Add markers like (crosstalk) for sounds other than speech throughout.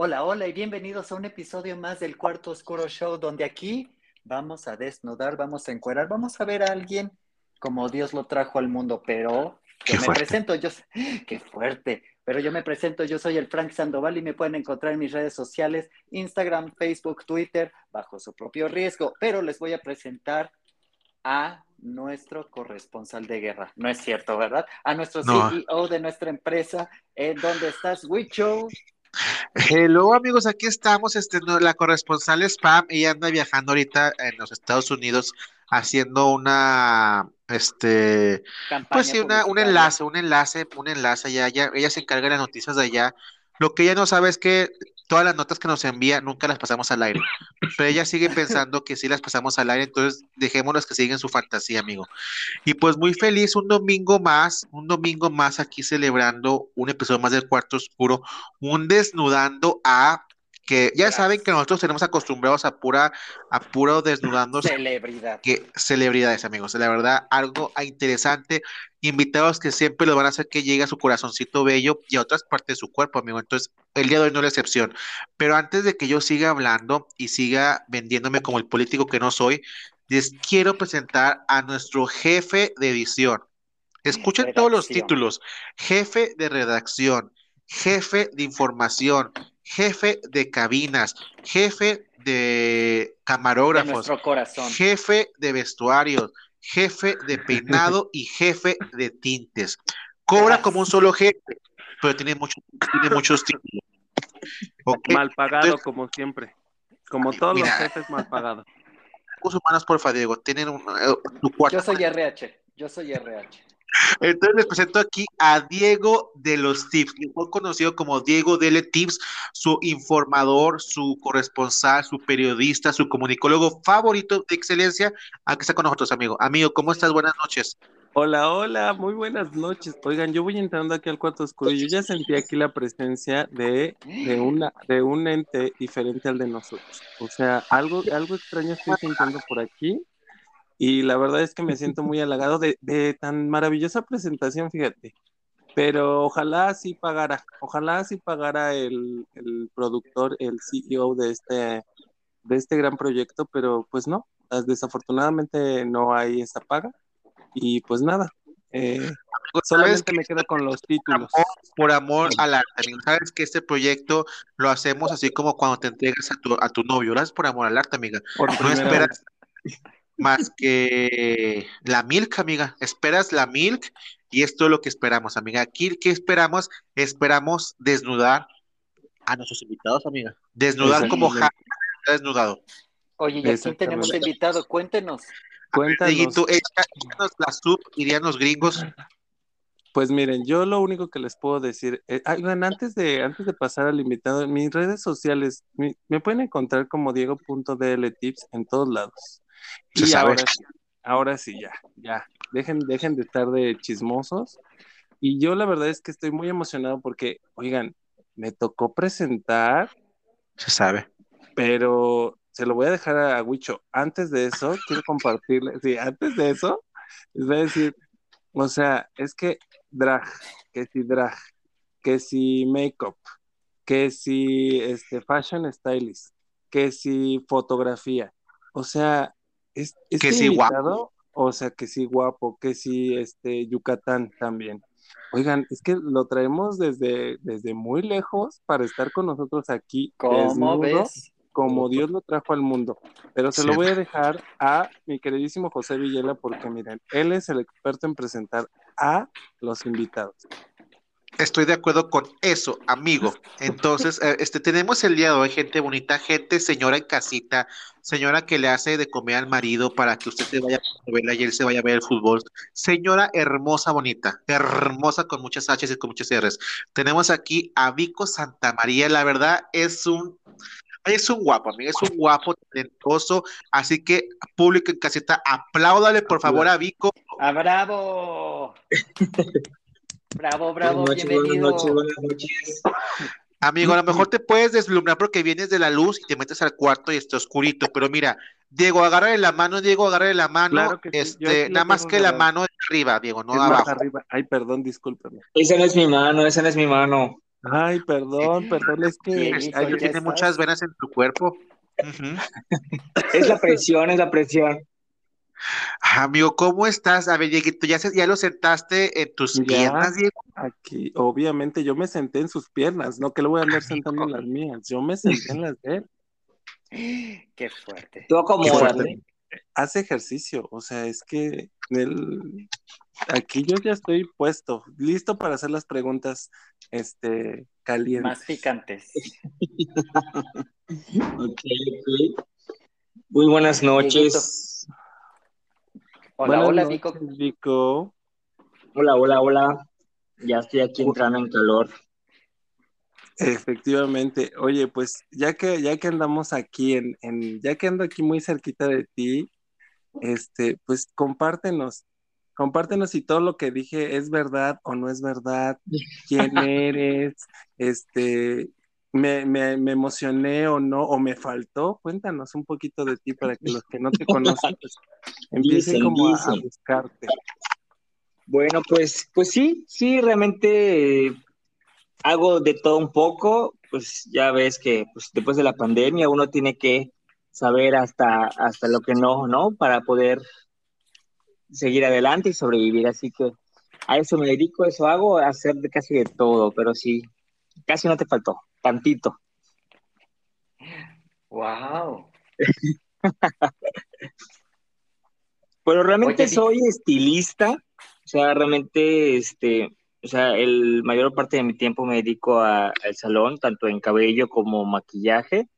Hola, hola y bienvenidos a un episodio más del Cuarto Oscuro Show, donde aquí vamos a desnudar, vamos a encuerar, vamos a ver a alguien como Dios lo trajo al mundo, pero yo Qué me fuerte. presento, yo (gasps) qué fuerte, pero yo me presento, yo soy el Frank Sandoval y me pueden encontrar en mis redes sociales, Instagram, Facebook, Twitter, bajo su propio riesgo, pero les voy a presentar a nuestro corresponsal de guerra. No es cierto, ¿verdad? A nuestro No. CEO de nuestra empresa. ¿En dónde estás, Wicho? Hello amigos, aquí estamos, este, la corresponsal Spam, ella anda viajando ahorita en los Estados Unidos haciendo una, este, Campaña pues sí, una, un enlace, un enlace, un enlace allá, ella, ella se encarga de las noticias de allá. Lo que ella no sabe es que todas las notas que nos envía nunca las pasamos al aire, pero ella sigue pensando que sí las pasamos al aire, entonces dejémoslas que sigan su fantasía, amigo. Y pues muy feliz, un domingo más, un domingo más aquí celebrando un episodio más del Cuarto Oscuro, un desnudando a que ya saben que nosotros tenemos acostumbrados a pura, a puro desnudarnos Celebridad. que celebridades, amigos. La verdad, algo interesante. Invitados que siempre lo van a hacer que llegue a su corazoncito bello y a otras partes de su cuerpo, amigo. Entonces, el día de hoy no es la excepción. Pero antes de que yo siga hablando y siga vendiéndome como el político que no soy, les quiero presentar a nuestro jefe de edición. Escuchen todos los títulos. Jefe de redacción, jefe de información, jefe de cabinas, jefe de De camarógrafos, nuestro corazón. jefe de vestuarios, jefe de peinado y jefe de tintes. Cobra como un solo jefe, pero tiene, mucho- tiene muchos títulos. Mal pagado, Entonces- como siempre. Como todos Mira. los jefes, mal pagado. Recursos humanos, porfa, Diego. Tienen un, tu cuarto. Yo soy RH. Yo soy RH. Entonces les presento aquí a Diego de los Tips, mejor conocido como Diego Dele Tips, su informador, su corresponsal, su periodista, su comunicólogo favorito de excelencia. Aquí está con nosotros, amigo. Amigo, ¿cómo estás? Buenas noches. Hola, hola, muy buenas noches. Oigan, yo voy entrando aquí al cuarto oscuro y yo ya sentí aquí la presencia de, de, una, de un ente diferente al de nosotros. O sea, algo, algo extraño estoy sintiendo por aquí y la verdad es que me (laughs) siento muy halagado de, de tan maravillosa presentación, fíjate. Pero ojalá sí pagara, ojalá sí pagara el, el productor, el CEO de este, de este gran proyecto, pero pues no, desafortunadamente no hay esa paga. Y pues nada, eh, solamente me quedo con los títulos. amor, por amor al arte. Sabes que este proyecto lo hacemos así como cuando te entregas a tu, a tu novio, lo haces por amor al arte, amiga. Por No esperas más que la milk, amiga. Esperas la milk y esto es lo que esperamos, amiga. Aquí, ¿qué esperamos? Esperamos desnudar a nuestros invitados, amiga. Desnudar como ha desnudado. Oye, ¿y a quién tenemos invitado? Cuéntenos. Cuéntanos. Dieguito, echa- échanos la sub, dirían los gringos. Pues miren, yo lo único que les puedo decir, eh, ah, antes de, antes de pasar al invitado, en mis redes sociales mi- me pueden encontrar como Diego.dltips en todos lados. Se Y sabe. ahora sí, ahora sí, ya, ya, dejen, dejen de estar de chismosos. Y yo la verdad es que estoy muy emocionado porque, oigan, me tocó presentar, Se sabe. pero se lo voy a dejar a Wicho. Antes de eso, quiero compartirle, sí, antes de eso, les voy a decir, o sea, es que drag, que si drag, que si makeup, que si este fashion stylist, que si fotografía, o sea, es, este Que si guapo. o sea, que si guapo, que si este Yucatán también. Oigan, es que lo traemos desde, desde muy lejos para estar con nosotros aquí, ¿Cómo desnudo, ves? como Dios lo trajo al mundo. Pero se Sí. lo voy a dejar a mi queridísimo José Villela porque miren, él es el experto en presentar a los invitados. Estoy de acuerdo con eso, amigo. Entonces, eh, este, tenemos el día de hoy gente bonita, gente, señora en casita, señora que le hace de comer al marido para que usted se vaya a verla y él se vaya a ver el fútbol. Señora hermosa, bonita, hermosa con muchas H's y con muchas R's. Tenemos aquí a Vico Santamaría, la verdad es un, es un guapo, amigo, es un guapo, talentoso, así que público en casita, apláudale por favor a Vico. ¡Ah, bravo! (laughs) Bravo, bravo, buenas noches, bienvenido. buenas noches, buenas noches. Amigo, a lo mejor te puedes deslumbrar porque vienes de la luz y te metes al cuarto y está oscurito, pero mira, Diego, agárrale la mano, Diego, agárrale la mano, Claro que sí, este, nada más que la mano de arriba, Diego, no Es de más abajo. arriba. Ay, perdón, discúlpeme. Esa no es mi mano, esa no es mi mano. Ay, perdón, perdón, es que ¿ya tiene estás? muchas venas en tu cuerpo. Es la presión, es la presión. Ah, Amigo, ¿cómo estás? A ver, Dieguito, ¿ya, se- ya lo sentaste en tus Ya. piernas, Diego? aquí, obviamente, yo me senté en sus piernas, no que le voy a andar sentando en las mías, yo me senté en las de él. (gasps) Qué fuerte. Tú acomódate. Hace ejercicio, o sea, es que él, aquí yo ya estoy puesto, listo para hacer las preguntas, este, calientes. Más picantes. (laughs) Ok, ok. Muy buenas noches. Hola, Buenas hola, Vico. Vico. Hola, hola, hola. Ya estoy aquí entrando en calor. Efectivamente. Oye, pues ya que, ya que andamos aquí en, en, ya que ando aquí muy cerquita de ti, este, pues compártenos, compártenos si todo lo que dije es verdad o no es verdad, quién (laughs) eres, este, me, me, me emocioné o no, o me faltó. Cuéntanos un poquito de ti para que los que no te conocen, pues, (laughs) empiecen Dicen, como a, buscarte. Bueno, pues, pues sí, sí, realmente hago de todo un poco. Pues ya ves que pues, después de la pandemia uno tiene que saber hasta, hasta lo que no, ¿no? Para poder seguir adelante y sobrevivir. Así que a eso me dedico, eso hago, a hacer de casi de todo, pero sí, casi no te faltó, tantito. Wow. (laughs) Pero realmente Oye, soy estilista, o sea, realmente, este, o sea, el mayor parte de mi tiempo me dedico a- al salón, tanto en cabello como maquillaje,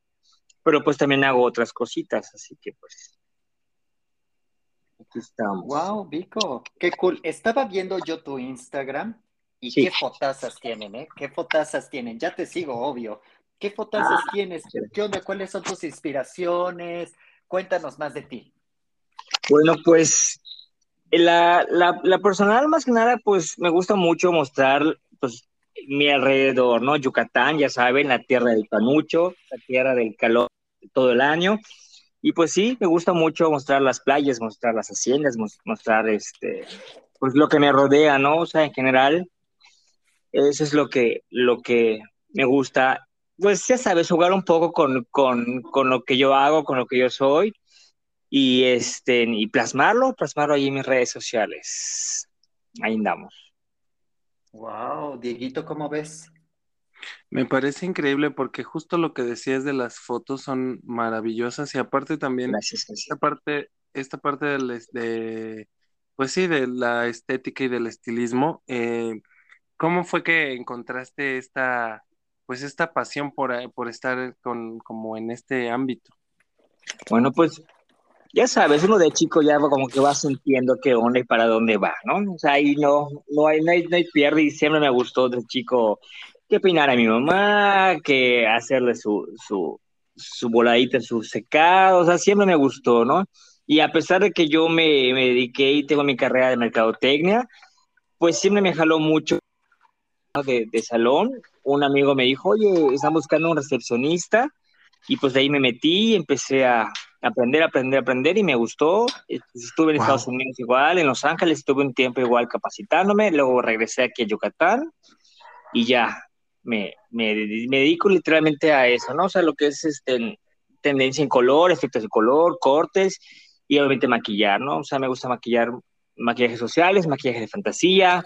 pero pues también hago otras cositas, así que pues, aquí estamos. Wow, Vico. Qué cool. Estaba viendo yo tu Instagram y Sí. qué fotazas tienen, ¿eh? Qué fotazas tienen. Ya te sigo, obvio. ¿Qué fotazas tienes? sí. ¿Qué onda? ¿Cuáles son tus inspiraciones? Cuéntanos más de ti. Bueno, pues la, la, la personal más que nada, pues me gusta mucho mostrar pues mi alrededor, ¿no? Yucatán, ya saben, la tierra del panucho, la tierra del calor todo el año. Y pues sí, me gusta mucho mostrar las playas, mostrar las haciendas, mos- mostrar este, pues lo que me rodea, ¿no? O sea, en general, eso es lo que, lo que me gusta. Pues ya sabes, jugar un poco con, con, con lo que yo hago, con lo que yo soy y este y plasmarlo, plasmarlo ahí en mis redes sociales. Ahí andamos. Wow, Dieguito, ¿cómo ves? Me parece increíble porque justo lo que decías de las fotos son maravillosas y aparte también Gracias. gracias. esta parte, esta parte es- de, pues sí, de la estética y del estilismo, eh, ¿cómo fue que encontraste esta, pues esta pasión por, eh, por estar con, como en este ámbito? Bueno, pues ya sabes, uno de chico ya como que va sintiendo qué onda y para dónde va, ¿no? O sea, ahí no, no hay, no hay, no hay pierde y siempre me gustó de chico que peinar a mi mamá, que hacerle su, su, su voladita, su secado, o sea, siempre me gustó, ¿no? Y a pesar de que yo me, me dediqué y tengo mi carrera de mercadotecnia, pues siempre me jaló mucho. De, de salón. Un amigo me dijo, oye, están buscando un recepcionista, y pues de ahí me metí y empecé a aprender, aprender, aprender y me gustó. Estuve en Wow. Estados Unidos igual, en Los Ángeles estuve un tiempo igual capacitándome, luego regresé aquí a Yucatán y ya me, me, me dedico literalmente a eso, ¿no? O sea, lo que es este, tendencia en color, efectos de color, cortes y obviamente maquillar, ¿no? O sea, me gusta maquillar maquillajes sociales, maquillaje de fantasía,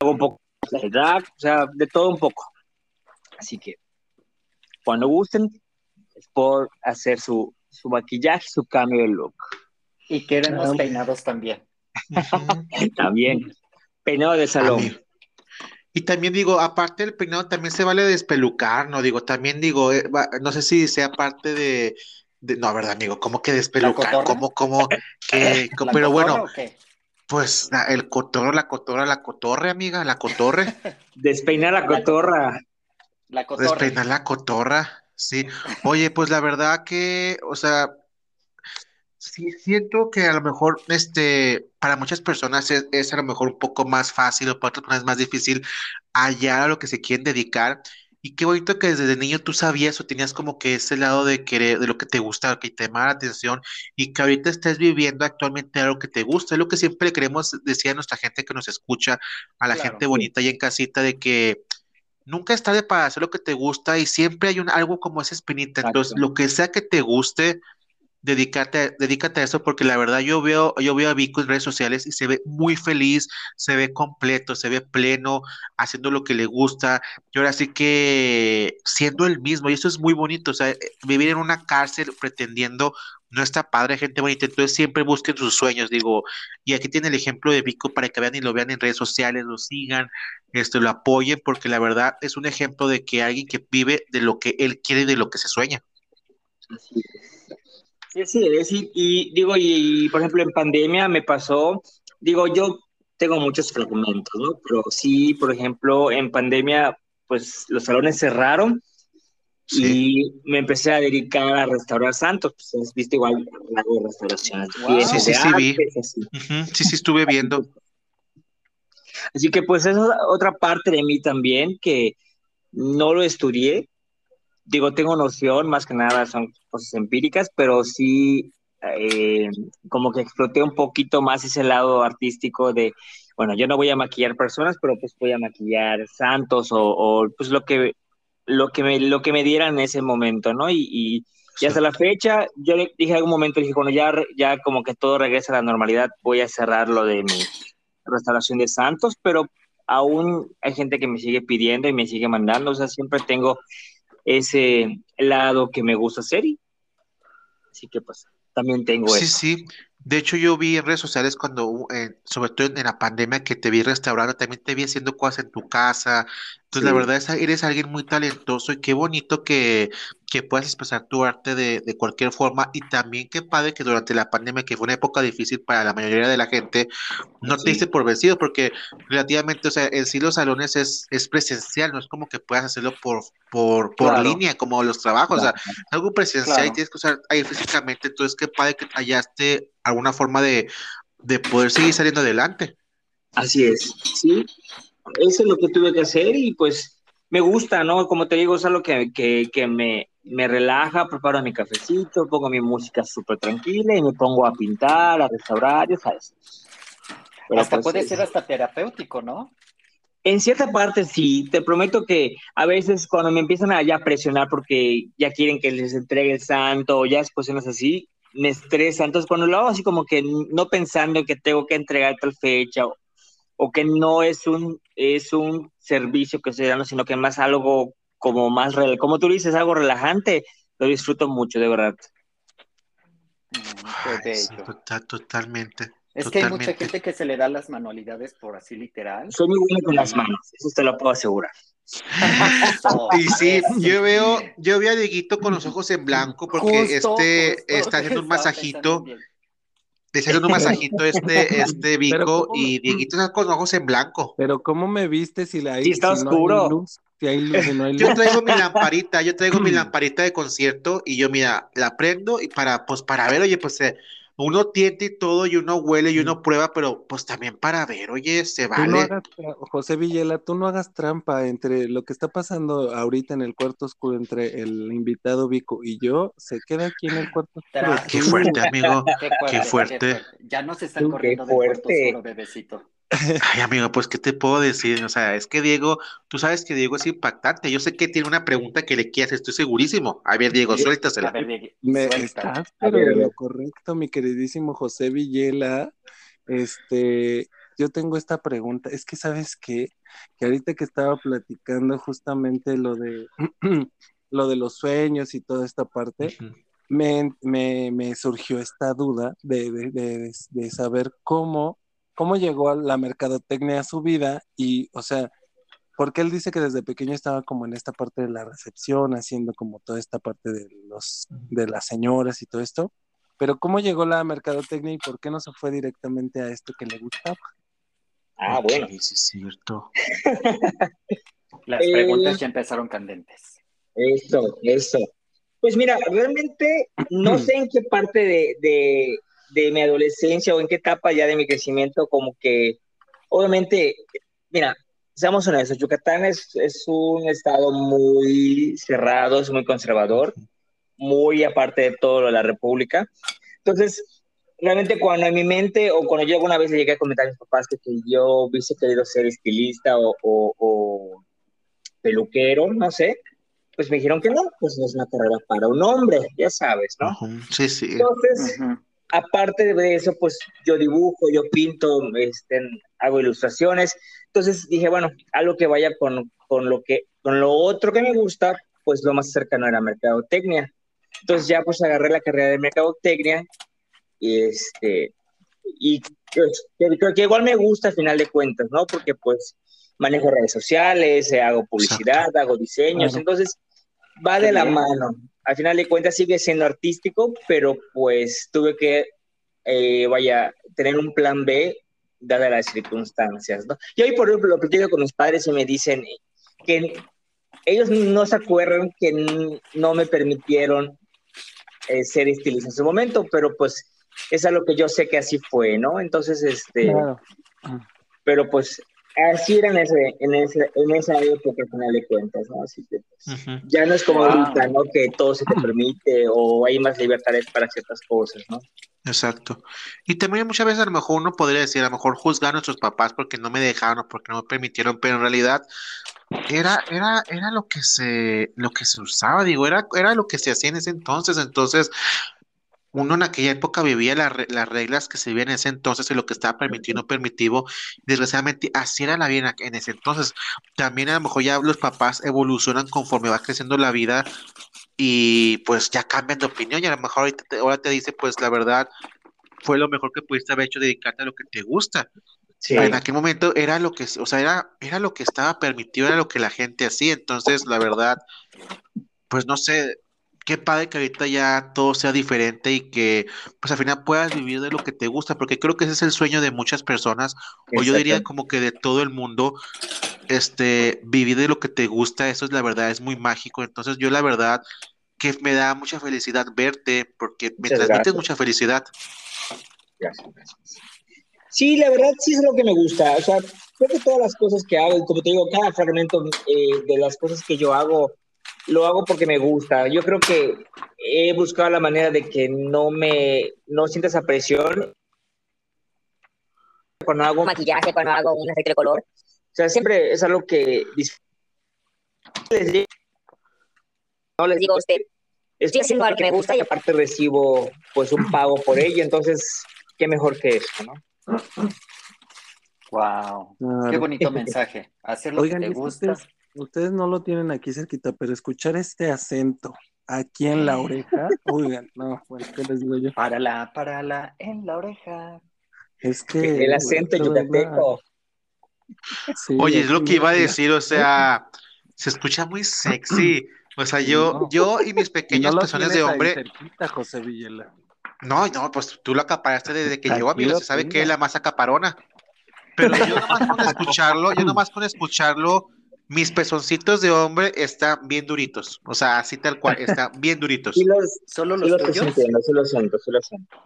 hago un poco drag, o sea, de todo un poco. Así que cuando gusten, es por hacer su, su maquillaje, su cambio de look. Y queremos Ah. peinados también. También, peinado de salón. Y también digo, aparte del peinado, también se vale despelucar, ¿no? Digo, también digo, eh, va- no sé si sea parte de, de- no, ¿verdad, amigo? ¿Cómo que despelucar? ¿Cómo, cómo, que, (laughs) co- ¿La pero bueno, o qué? Pues el cotorro, la cotorra, la cotorre, amiga, la cotorre, (laughs) Despeinar la cotorra. La cotorra. despeinar la cotorra, sí. Oye, pues la verdad que, o sea, sí siento que a lo mejor, este, para muchas personas es, es a lo mejor un poco más fácil o para otras personas es más difícil hallar a lo que se quieren dedicar. Y qué bonito que desde niño tú sabías o tenías como que ese lado de querer, de lo que te gusta, que te llama la atención y que ahorita estés viviendo actualmente algo que te gusta. Es lo que siempre queremos decir a nuestra gente que nos escucha, a la Claro. gente bonita y en casita, de que nunca es tarde para hacer lo que te gusta y siempre hay un, algo como esa espinita. Entonces, lo que sea que te guste, dedícate, dedícate a eso porque la verdad yo veo, yo veo a Vico en redes sociales y se ve muy feliz, se ve completo, se ve pleno, haciendo lo que le gusta. Y ahora sí que siendo el mismo, y eso es muy bonito, o sea, vivir en una cárcel pretendiendo no está padre, gente bonita, entonces siempre busquen sus sueños, digo, y aquí tiene el ejemplo de Vico para que vean y lo vean en redes sociales, lo sigan, esto, lo apoyen, porque la verdad es un ejemplo de que alguien que vive de lo que él quiere y de lo que se sueña. Sí, sí, y, digo, y, por ejemplo en pandemia me pasó, digo, yo tengo muchos fragmentos, ¿no? Pero sí, por ejemplo, en pandemia, pues los salones cerraron y me empecé a dedicar a restaurar santos, pues has visto igual la restauración. Sí, sí, sí, vi. Sí, sí, estuve viendo. Así que pues esa es otra parte de mí también que no lo estudié. Digo, tengo noción, más que nada son cosas empíricas, pero sí eh, como que exploté un poquito más ese lado artístico de, bueno, yo no voy a maquillar personas, pero pues voy a maquillar santos o, o pues lo que lo que me, lo que me dieran en ese momento, ¿no? Y, y, hasta la fecha, yo le dije en algún momento, dije, cuando ya, ya como que todo regresa a la normalidad, voy a cerrar lo de mi restauración de santos, pero aún hay gente que me sigue pidiendo y me sigue mandando, o sea, siempre tengo ese lado que me gusta hacer y así que pues también tengo sí, eso. Sí, sí, de hecho, yo vi en redes sociales cuando, eh, sobre todo en, la pandemia, que te vi restaurando, también te vi haciendo cosas en tu casa. Entonces, la verdad es eres alguien muy talentoso y qué bonito que, que puedas expresar tu arte de, de, cualquier forma. Y también qué padre que durante la pandemia, que fue una época difícil para la mayoría de la gente, no te diste por vencido, porque relativamente, o sea, el sí los salones es, es presencial, no es como que puedas hacerlo por, por, por línea, como los trabajos. O sea, algo presencial y tienes que usar ahí físicamente. Entonces, qué padre que hallaste alguna forma de, de poder seguir saliendo adelante. Así es, sí. Eso es lo que tuve que hacer y pues me gusta, ¿no? Como te digo, es algo que, que, que me, me relaja, preparo mi cafecito, pongo mi música súper tranquila y me pongo a pintar, a restaurar, ya sabes. Pero hasta pues, puede ser hasta terapéutico, ¿no? En cierta parte sí, te prometo que a veces cuando me empiezan a ya presionar porque ya quieren que les entregue el santo o ya es cuestiones así, me estresa. Entonces, cuando lo hago así como que no pensando que tengo que entregar tal fecha o, o que no es un, es un servicio que estoy dando, sino que más algo como más, como tú dices, algo relajante, lo disfruto mucho, de verdad. Mm, total, totalmente. Es que hay mucha gente que se le da las manualidades por así literal. Soy muy bueno con las manos, eso te lo puedo asegurar. (laughs) y sí, yo veo, yo veo a Dieguito con los ojos en blanco porque este está haciendo un masajito. Le haciendo un masajito (laughs) este, este Vico y Dieguito está con los ojos en blanco. Pero ¿cómo me viste si la hay? Sí, está oscuro. si hay luz, si no hay luz. Yo traigo mi lamparita, yo traigo mi (clears throat) lamparita de concierto y yo, mira, la prendo y para, pues, para ver, oye, pues, eh, uno tiente y todo, y uno huele y uno prueba, pero pues también para ver, oye, se vale. No hagas, José Villela, tú no hagas trampa entre lo que está pasando ahorita en el cuarto oscuro entre el invitado Vico y yo, se queda aquí en el cuarto oscuro. Qué fuerte, amigo, qué fuerte. Ya no se están corriendo del cuarto oscuro, bebecito. Ay, amigo, pues, ¿qué te puedo decir? O sea, es que Diego, tú sabes que Diego es impactante. Yo sé que tiene una pregunta que le quieras, estoy segurísimo. A ver, Diego, suéltasela. A ver, Diego, Me estás, pero lo correcto, mi queridísimo José Villela. Este, yo tengo esta pregunta. Es que, ¿sabes qué? Que ahorita que estaba platicando justamente lo de, (clears throat) lo de los sueños y toda esta parte, me, me, me, surgió esta duda de, de, de, de saber cómo cómo llegó la mercadotecnia a su vida y, o sea, porque él dice que desde pequeño estaba como en esta parte de la recepción, haciendo como toda esta parte de los de las señoras y todo esto, pero cómo llegó la mercadotecnia y por qué no se fue directamente a esto que le gustaba. Ah, bueno. Sí, es cierto. (laughs) Las preguntas ya empezaron candentes. Eso, eso. Pues mira, realmente no sé en qué parte de de mi adolescencia o en qué etapa ya de mi crecimiento, como que, obviamente, mira, seamos honestos, Yucatán es, es un estado muy cerrado, es muy conservador, muy aparte de todo lo de la República. Entonces, realmente cuando en mi mente, o cuando yo alguna vez le llegué a comentar a mis papás que, yo hubiese querido ser estilista o, o, peluquero, no sé, pues me dijeron que no, pues no es una carrera para un hombre, ya sabes, ¿no? Sí, sí. Entonces, aparte de eso, pues yo dibujo, yo pinto, este, hago ilustraciones. Entonces dije, bueno, algo que vaya con, con, lo que, con lo otro que me gusta, pues lo más cercano era mercadotecnia. Entonces ya pues agarré la carrera de mercadotecnia y este, y pues, creo que igual me gusta al final de cuentas, ¿no? Porque pues manejo redes sociales, eh, hago publicidad, hago diseños, entonces va de la mano. Al final de cuentas sigue siendo artístico, pero pues tuve que, eh, vaya, tener un plan B dadas las circunstancias, ¿no? Y hoy, por ejemplo, lo platico con mis padres y me dicen que ellos no se acuerdan que no me permitieron eh, ser estilista en su momento, pero pues es algo que yo sé que así fue, ¿no? Entonces, este, pero pues así era en, ese, en, ese, en esa época, al final de cuentas, ¿no? Así que pues, ya no es como ahorita, ¿no? Que todo se te (clears throat) permite o hay más libertades para ciertas cosas, ¿no? Exacto. Y también muchas veces a lo mejor uno podría decir, a lo mejor juzgar a nuestros papás porque no me dejaron o porque no me permitieron, pero en realidad era, era, era lo que se, lo que se usaba, digo, era, era lo que se hacía en ese entonces. Entonces, uno en aquella época vivía las reglas que se vivían en ese entonces y lo que estaba permitido y no permitido. Desgraciadamente, así era la vida en ese entonces. También a lo mejor ya los papás evolucionan conforme va creciendo la vida y pues ya cambian de opinión y a lo mejor ahorita te, ahora te dice, pues la verdad, fue lo mejor que pudiste haber hecho dedicarte a lo que te gusta. En aquel momento era lo que, o sea, era, era lo que estaba permitido, era lo que la gente hacía. Entonces, la verdad, pues no sé, qué padre que ahorita ya todo sea diferente y que pues al final puedas vivir de lo que te gusta, porque creo que ese es el sueño de muchas personas, o yo diría como que de todo el mundo, este, vivir de lo que te gusta, eso es la verdad, es muy mágico. Entonces yo la verdad que me da mucha felicidad verte, porque me transmites mucha felicidad. Sí, la verdad sí es lo que me gusta. O sea, creo que todas las cosas que hago, como te digo, cada fragmento eh, de las cosas que yo hago, lo hago porque me gusta. Yo creo que he buscado la manera de que no me no sienta esa presión cuando hago maquillaje, cuando hago un efecto de color. O sea, siempre es algo que no les digo a usted, estoy haciendo algo que me gusta y aparte recibo pues un pago por ello, entonces qué mejor que eso, ¿no? Wow, qué bonito (laughs) mensaje. Hacer lo que te gusta ustedes no lo tienen aquí cerquita, pero escuchar este acento aquí en la (laughs) oreja, oigan, no, bueno, ¿qué les digo yo? Párala, párala en la oreja. Es que. El acento yucateco. Sí, Oye, es lo que iba a decir, o (laughs) sea, se escucha muy sexy. O sea, yo, yo y mis pequeños no de hombre. Cerquita, José Villela. No, no, pues tú lo acaparaste desde que llegó, amigo. Se sabe que es la más acaparona. Pero yo nomás (laughs) con escucharlo, yo nomás con escucharlo, mis pezoncitos de hombre están bien duritos. O sea, así tal cual, están (laughs) bien duritos. ¿Y los, ¿Solo los, tuyos? sí lo siento, sí lo siento.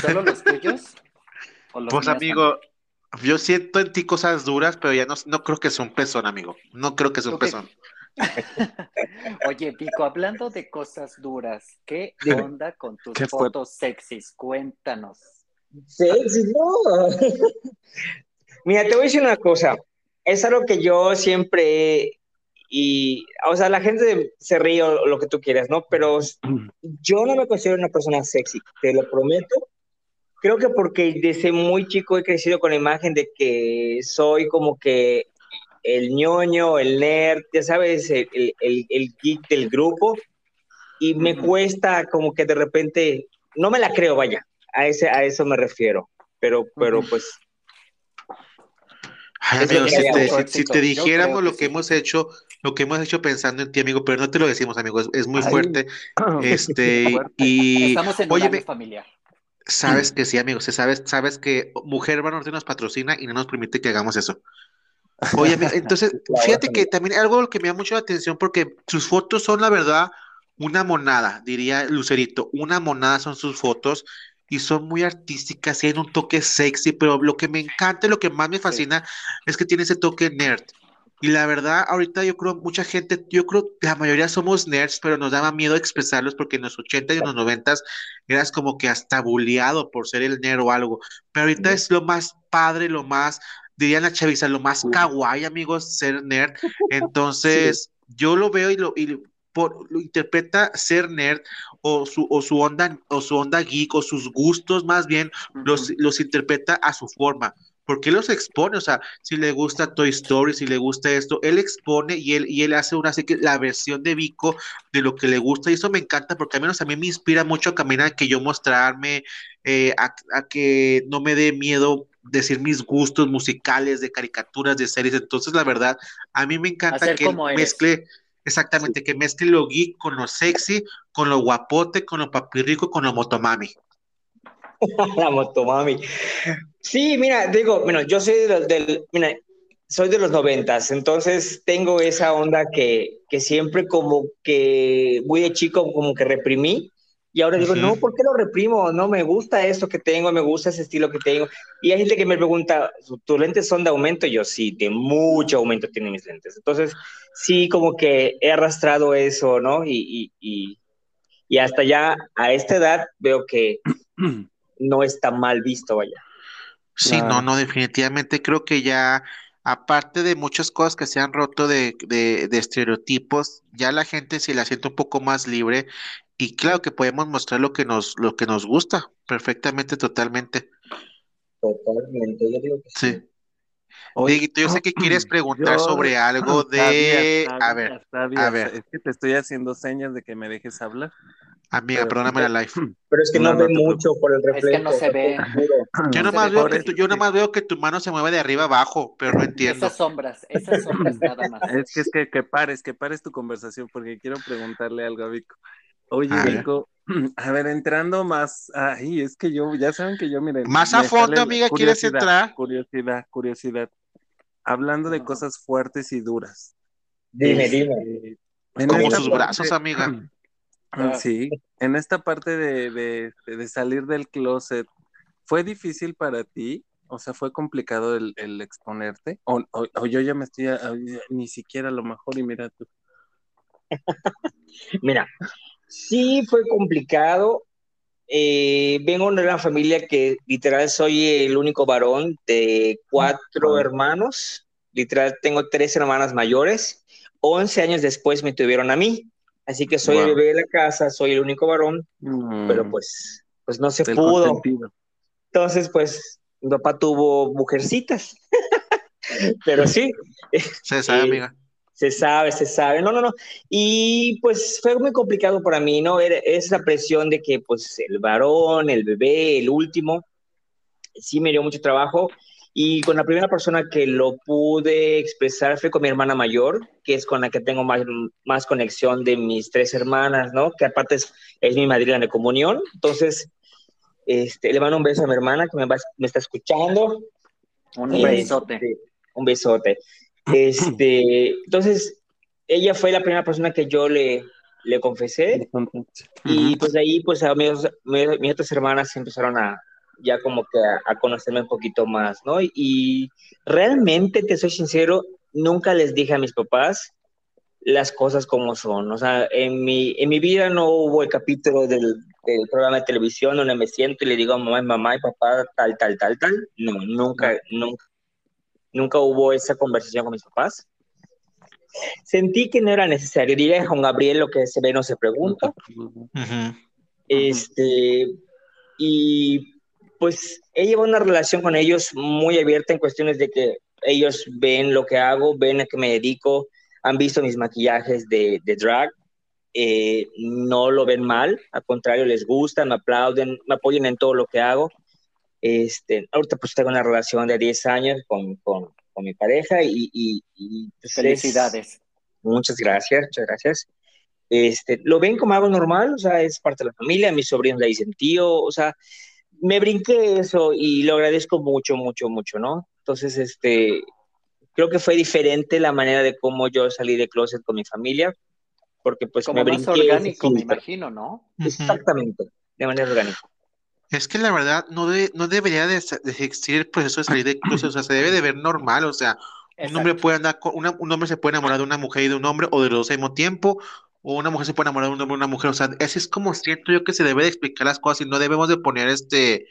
¿Solo los tuyos? pues, amigo, yo siento en ti cosas duras, pero ya no, no creo que sea un pezón, amigo. No creo que sea un pezón. (laughs) Oye, Pico, hablando de cosas duras, ¿qué onda con tus fotos sexys? Cuéntanos. Sexy, no. (laughs) Mira, te voy a decir una cosa es algo que yo siempre, y, o sea, la gente se ríe o lo que tú quieras, ¿no? Pero yo no me considero una persona sexy, te lo prometo. Creo que porque desde muy chico he crecido con la imagen de que soy como que el ñoño, el nerd, ya sabes, el, el, el geek del grupo, y me cuesta como que de repente, no me la creo, vaya, a, ese, a eso me refiero, pero, pero pues amigo, si te, dijéramos lo que, hemos hecho, lo que hemos hecho pensando en ti, amigo, pero no te lo decimos, amigo, es, muy fuerte. (laughs) Este, y estamos en oye, familiar. Sabes que sí, amigo, sabes, sabes que Mujer Norte nos patrocina y no nos permite que hagamos eso. Oye, (laughs) entonces, fíjate que también algo que me da mucho la atención porque sus fotos son, la verdad, una monada, diría Lucerito, una monada son sus fotos y son muy artísticas y hay un toque sexy, pero lo que me encanta, lo que más me fascina es que tiene ese toque nerd. Y la verdad, ahorita yo creo mucha gente, yo creo que la mayoría somos nerds, pero nos daba miedo expresarlos porque en los 80 y en los 90 eras como que hasta bulleado por ser el nerd o algo. Pero ahorita es lo más padre, lo más dirían la chaviza, lo más kawaii, amigos, ser nerd. (laughs) Entonces, yo lo veo y lo, y por, lo interpreta ser nerd o su, o su onda, o su onda geek, o sus gustos más bien, los, los interpreta a su forma. Porque él los expone, o sea, si le gusta Toy Story, si le gusta esto, él expone y él, y él hace una así que la versión de Vico de lo que le gusta, y eso me encanta porque al menos a mí me inspira mucho a caminar, que yo mostrarme, eh, a, a que no me dé miedo decir mis gustos musicales, de caricaturas, de series. Entonces, la verdad, a mí me encanta Hacer que como eres. Exactamente, que mezcle lo geek con lo sexy, con lo guapote, con lo papirrico, con lo motomami. (laughs) La motomami. Sí, mira, digo, bueno, yo soy de los, del, mira, soy de los noventas, entonces tengo esa onda que, que siempre como que muy de chico como que reprimí y ahora digo, no, ¿por qué lo reprimo? No, me gusta esto que tengo, me gusta ese estilo que tengo. Y hay gente que me pregunta, ¿tus lentes son de aumento? Y yo, sí, de mucho aumento tienen mis lentes. Entonces, sí, como que he arrastrado eso, ¿no? Y, y, y, y hasta ya a esta edad veo que (clears throat) no está mal visto, vaya. Sí, no, no, definitivamente creo que ya, aparte de muchas cosas que se han roto de, de, de estereotipos, ya la gente se la siente un poco más libre y claro que podemos mostrar lo que nos, lo que nos gusta, perfectamente, totalmente. Totalmente, yo digo que sí. Sí. Oye, Dieguito, yo sé que quieres (clears throat) preguntar yo- sobre algo (clears throat) de... sabía, A ver, sabía, a ver. Es que te estoy haciendo señas de que me dejes hablar. amiga, Pero- perdóname la live. (clears throat) Pero es que no, No, ve no mucho por el Es que reflejo. no se ve. Yo No nomás veo que tu, yo nomás veo que tu mano se mueve de arriba abajo, pero no entiendo. Esas sombras, esas sombras nada más. Es que es que, que pares, que pares tu conversación porque quiero preguntarle algo a Vico. Oye, A ver. Vico, a ver, entrando más, ay, es que yo, ya saben que yo, miren. Más a fondo, amiga, ¿quieres entrar? Curiosidad, curiosidad. Hablando de cosas fuertes y duras. Dime, Este, dime. Como sus parte- brazos, amiga. (clears throat) Ah. Sí, en esta parte de, de, de salir del closet, ¿fue difícil para ti? O sea, ¿fue complicado el, el exponerte? O, o- o yo ya me estoy, a- ni siquiera a lo mejor, y mira tú. (laughs) Mira, sí fue complicado. Eh, vengo de una familia que literal soy el único varón de cuatro hermanos. Literal tengo tres hermanas mayores. Once años después me tuvieron a mí. Así que soy el bebé de la casa, soy el único varón, pero Mm, pues, pues no se pudo. consentido. Entonces, pues, mi papá tuvo mujercitas. (laughs) Pero sí, Se sabe, Eh, amiga. Se sabe, se sabe. No, no, no. Y pues fue muy complicado para mí, ¿no? Era esa presión de que, pues, el varón, el bebé, el último, sí me dio mucho trabajo. Y con la primera persona que lo pude expresar fue con mi hermana mayor, que es con la que tengo más, más conexión de mis tres hermanas, ¿no? Que aparte es, es mi madrina de comunión. Entonces, este, le mando un beso a mi hermana que me, va- me está escuchando. Un Este, besote. un besote. Este, entonces, ella fue la primera persona que yo le, le confesé y pues de ahí, pues a mis, mis, mis otras hermanas empezaron a ya como que a, a conocerme un poquito más, ¿no? Y, y realmente, te soy sincero, nunca les dije a mis papás las cosas como son. O sea, en mi, en mi vida no hubo el capítulo del, del programa de televisión donde me siento y le digo a mamá, mamá y papá tal, tal, tal, tal. No, nunca, nunca, nunca hubo esa conversación con mis papás. Sentí que no era necesario. Diré a Juan Gabriel lo que se ve no se pregunta. Ujú. Este, y pues he llevado una relación con ellos muy abierta en cuestiones de que ellos ven lo que hago, ven a qué me dedico, han visto mis maquillajes de, de drag, eh, no lo ven mal, al contrario, les gusta, me aplauden, me apoyan en todo lo que hago. Este, ahorita pues tengo una relación de 10 años con, con, con mi pareja y, y, y pues, es- Felicidades. Muchas gracias, muchas gracias. Este, lo ven como algo normal, o sea, es parte de la familia, mis sobrinos le dicen tío, o sea, me brinqué eso y lo agradezco mucho, mucho, mucho, ¿no? Entonces, este, creo que fue diferente la manera de cómo yo salí de closet con mi familia, porque pues Como me más brinqué. orgánico, me imagino, ¿no? Exactamente, de manera orgánica. Es que la verdad no, de- no debería de, de existir el proceso de salir de closet, o sea, se debe de ver normal, o sea, un hombre puede andar con, una- un hombre se puede enamorar de una mujer y de un hombre, o de los dos al mismo tiempo, o una mujer se puede enamorar de un hombre y una mujer, o sea, así es como siento yo que se debe de explicar las cosas y no debemos de poner este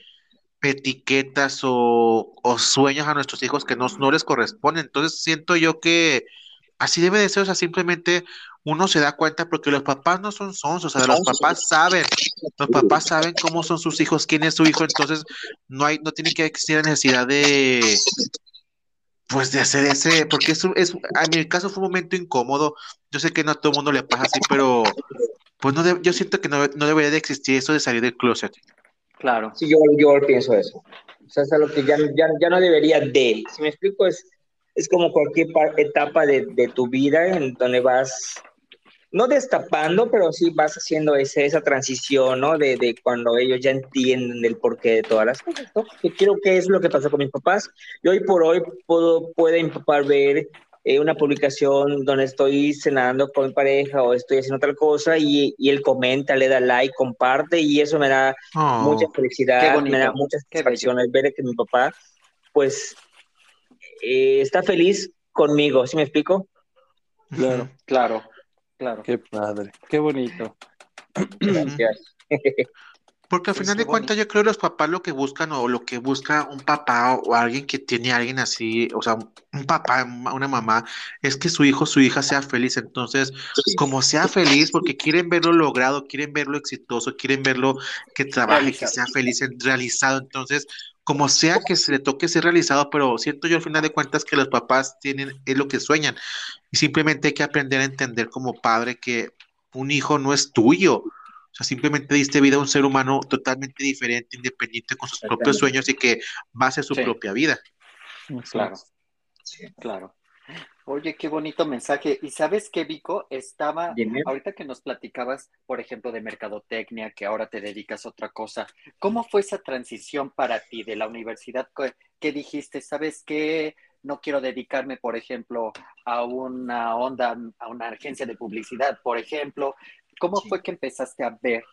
etiquetas o, sueños a nuestros hijos que no, no les corresponden. Entonces siento yo que así debe de ser, o sea, simplemente uno se da cuenta porque los papás no son sons, o sea, los papás saben, los papás saben cómo son sus hijos, quién es su hijo, entonces no hay, no tiene que existir la necesidad de, pues de hacer ese, porque es, es, en mi caso fue un momento incómodo, yo sé que no a todo el mundo le pasa así, pero pues no yo siento que no, no, debería de existir eso de salir del closet. Claro. Sí, yo, yo pienso eso. O sea, es algo que ya, ya, ya no debería de, si me explico, es, es como cualquier etapa de, de tu vida en donde vas no destapando, pero sí vas haciendo ese, esa transición, ¿no? De, de, cuando ellos ya entienden el porqué de todas las cosas, ¿no? Que creo que es lo que pasó con mis papás. Y hoy por hoy puedo, puede mi papá ver eh, una publicación donde estoy cenando con mi pareja o estoy haciendo otra cosa y, y él comenta, le da like, comparte y eso me da oh, mucha felicidad, me da muchas satisfacciones ver que mi papá, pues, eh, está feliz conmigo, ¿sí me explico? Claro, (laughs) claro. Claro. Qué padre, qué bonito. (laughs) Porque al final de cuentas yo creo que los papás lo que buscan o lo que busca un papá o alguien que tiene a alguien así, o sea, un papá, una mamá, es que su hijo, su hija sea feliz. Entonces, como sea feliz, porque quieren verlo logrado, quieren verlo exitoso, quieren verlo que trabaje, que sea feliz, realizado. Entonces, como sea que se le toque ser realizado, pero siento yo al final de cuentas que los papás tienen, es lo que sueñan. Y simplemente hay que aprender a entender como padre que un hijo no es tuyo. O sea, simplemente diste vida a un ser humano totalmente diferente, independiente, con sus propios sueños y que va a ser su propia vida. Claro. Claro. Oye, qué bonito mensaje. Y sabes qué, Vico, estaba, ahorita que nos platicabas, por ejemplo, de mercadotecnia, que ahora te dedicas a otra cosa, ¿cómo fue esa transición para ti de la universidad? ¿Qué dijiste? ¿Sabes qué? No quiero dedicarme, por ejemplo, a una onda, a una agencia de publicidad, por ejemplo. ¿Cómo fue que empezaste a ver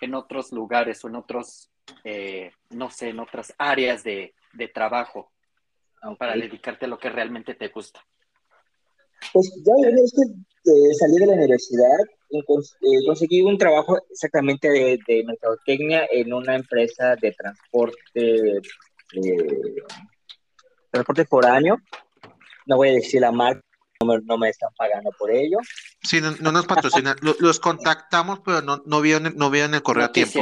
en otros lugares o en otros, eh, no sé, en otras áreas de, trabajo para dedicarte a lo que realmente te gusta? Pues ya es que eh, salí de la universidad, y eh, conseguí un trabajo exactamente de, de, mercadotecnia en una empresa de transporte, transporte foráneo. No voy a decir la marca, no me, están pagando por ello. Sí, no, nos patrocinan. los, contactamos, pero no, no, vieron, no vieron el correo a tiempo.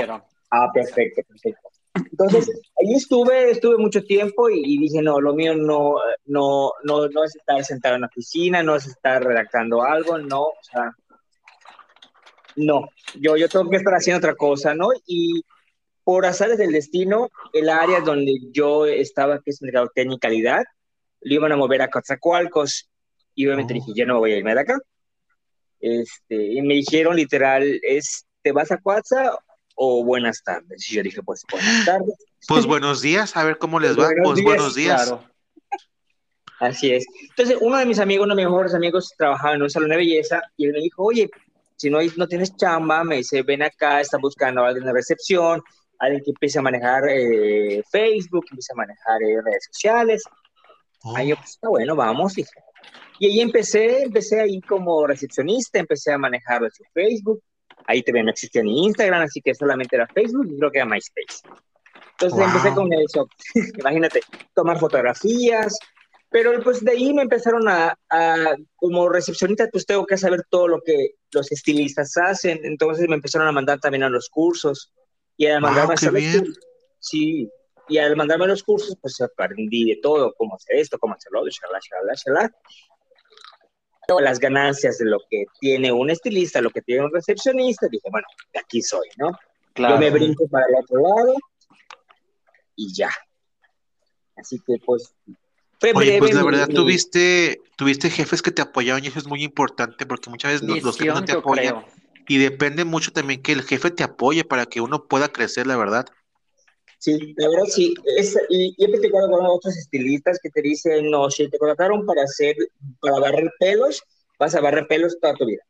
Ah, perfecto, perfecto. Entonces, ahí estuve, estuve mucho tiempo y, dije, no, lo mío no, no, no, no es estar sentado en la oficina, no es estar redactando algo, no, o sea, no, yo, yo tengo que estar haciendo otra cosa, ¿no? Y por azares del destino, el área donde yo estaba, que es mercadotecnia y calidad, lo iban a mover a Coatzacoalcos y obviamente dije, yo no voy a irme de acá. Este, y me dijeron literal, es, ¿te vas a Coatza o buenas tardes. Y yo dije, pues buenas tardes. Pues buenos días, a ver cómo les va. pues buenos días. Así es. Entonces, uno de mis amigos, uno de mis mejores amigos, trabajaba en un salón de belleza y él me dijo, oye, si no, no tienes chamba, me dice, ven acá, está buscando a alguien de recepción, alguien que empiece a manejar eh, Facebook, que empiece a manejar eh, redes sociales. Ahí yo, pues está bueno, vamos. Y, y ahí empecé, empecé ahí como recepcionista, empecé a manejar Facebook, Ahí también no existía ni Instagram, así que solamente era Facebook y creo que era MySpace. Entonces empecé con eso, (laughs) imagínate, tomar fotografías, pero pues de ahí me empezaron a, como recepcionista, pues tengo que saber todo lo que los estilistas hacen, entonces me empezaron a mandar también a los cursos. Y al mandarme a los sí, y al mandarme a los cursos, pues aprendí de todo, cómo hacer esto, cómo hacerlo, shalala, shalala, shalala las ganancias de lo que tiene un estilista, lo que tiene un recepcionista, dije, bueno, aquí soy, ¿no? Claro. Yo me brinco para el otro lado y ya. Así que pues fue Oye, pues la verdad tuviste, tuviste jefes que te apoyaban y eso es muy importante porque muchas veces los jefes no te apoyan y depende mucho también que el jefe te apoye para que uno pueda crecer, la verdad. Sí, la verdad sí. Es, y, he platicado con otros estilistas que te dicen, no, si te contrataron para hacer, para barrer pelos, vas a barrer pelos toda tu vida.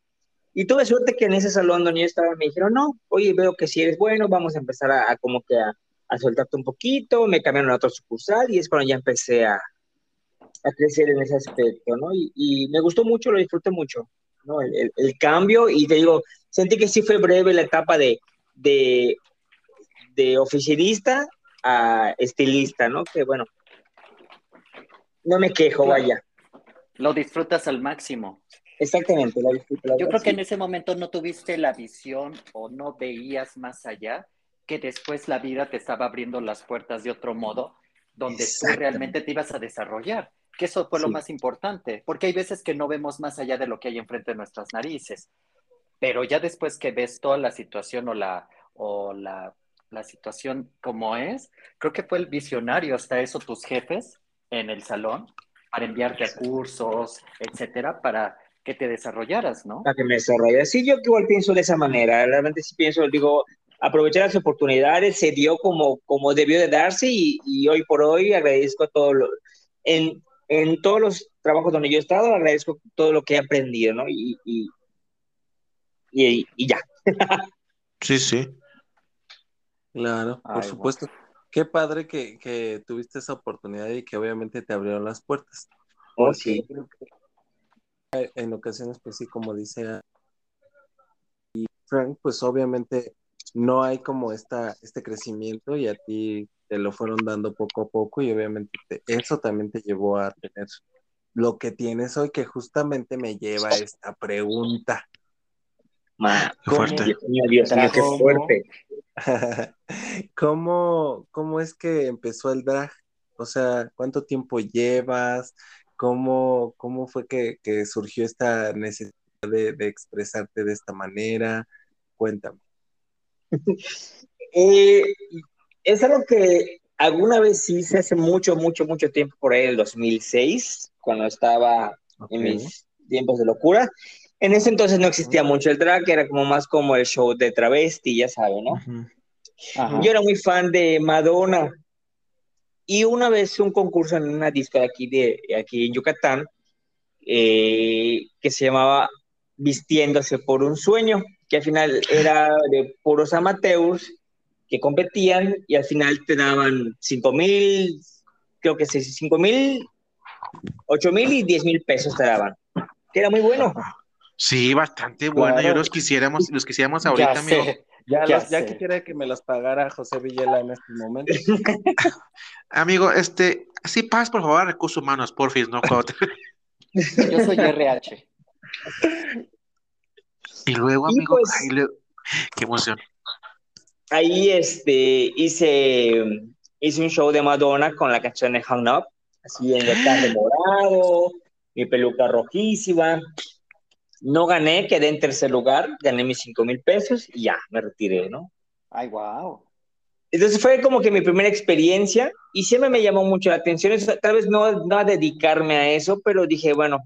Y tuve suerte que en ese salón donde yo estaba me dijeron, no, oye, veo que si eres bueno, vamos a empezar a, como que a, a, soltarte un poquito, me cambiaron a otro sucursal y es cuando ya empecé a, a crecer en ese aspecto, ¿no? Y, y, me gustó mucho, lo disfruté mucho, ¿no? El, el, cambio y te digo, sentí que sí fue breve la etapa de, de de oficinista a estilista, ¿no? Que bueno, no me quejo, vaya. Lo disfrutas al máximo. Exactamente, la disfruto. Yo creo que en ese momento no tuviste la visión o no veías más allá, que después la vida te estaba abriendo las puertas de otro modo, donde tú realmente te ibas a desarrollar, que eso fue lo más importante, porque hay veces que no vemos más allá de lo que hay enfrente de nuestras narices, pero ya después que ves toda la situación o la, o la, la situación como es, creo que fue el visionario hasta eso tus jefes en el salón para enviarte a cursos, etcétera, para que te desarrollaras, ¿no? Para que me desarrollara. Sí, yo igual pienso de esa manera. Realmente sí pienso, digo, aprovechar las oportunidades, se dio como, como debió de darse y, y hoy por hoy agradezco todo lo, en, en todos los trabajos donde yo he estado, agradezco todo lo que he aprendido, ¿no? Y, y, y, y ya. Sí, sí. Claro, por Ay, supuesto. Qué padre que, que tuviste esa oportunidad y que obviamente te abrieron las puertas. Oh, sí. eh, en ocasiones, pues sí, como dice y Frank, pues obviamente no hay como esta, este crecimiento y a ti te lo fueron dando poco a poco y obviamente te- eso también te llevó a tener lo que tienes hoy, que justamente me lleva a esta pregunta. Ma, Qué fuerte. Dios mío, Dios mío, qué ¿Cómo? fuerte. (laughs) ¿Cómo, cómo es que empezó el drag? O sea, ¿cuánto tiempo llevas? ¿Cómo, cómo fue que, que surgió esta necesidad de, de expresarte de esta manera? Cuéntame. (laughs) Eh, es algo que alguna vez hice hace mucho, mucho, mucho tiempo, por ahí, el 2006, cuando estaba en mis tiempos de locura. En ese entonces no existía mucho el drag, era como más como el show de travesti, ya saben, ¿no? Ajá. Yo era muy fan de Madonna. Y una vez un concurso en una disco de aquí, de, aquí en Yucatán, eh, que se llamaba Vistiéndose por un sueño, que al final era de puros amateurs que competían y al final te daban 5 mil, creo que 5 mil, 8 mil y 10 mil pesos te daban, que era muy bueno. Sí, bastante bueno. Yo los quisiéramos, los quisiéramos ahorita, ya amigo. sé. Ya, Ya los- ya sé. quisiera que me los pagara José Villela en este momento. (laughs) Amigo, este, sí, paz, por favor, a recursos humanos, porfis, ¿no? (laughs) Yo soy RH. Y luego, Y amigo, pues- ay, luego- qué emoción. ahí este, hice, hice un show de Madonna con la canción de Hung Up, así en el carro morado, mi peluca rojísima. No gané, quedé en tercer lugar, gané mis 5 mil pesos y ya, me retiré, ¿no? Ay, wow. Entonces fue como que mi primera experiencia y siempre me llamó mucho la atención, tal vez no, no a dedicarme a eso, pero dije, bueno,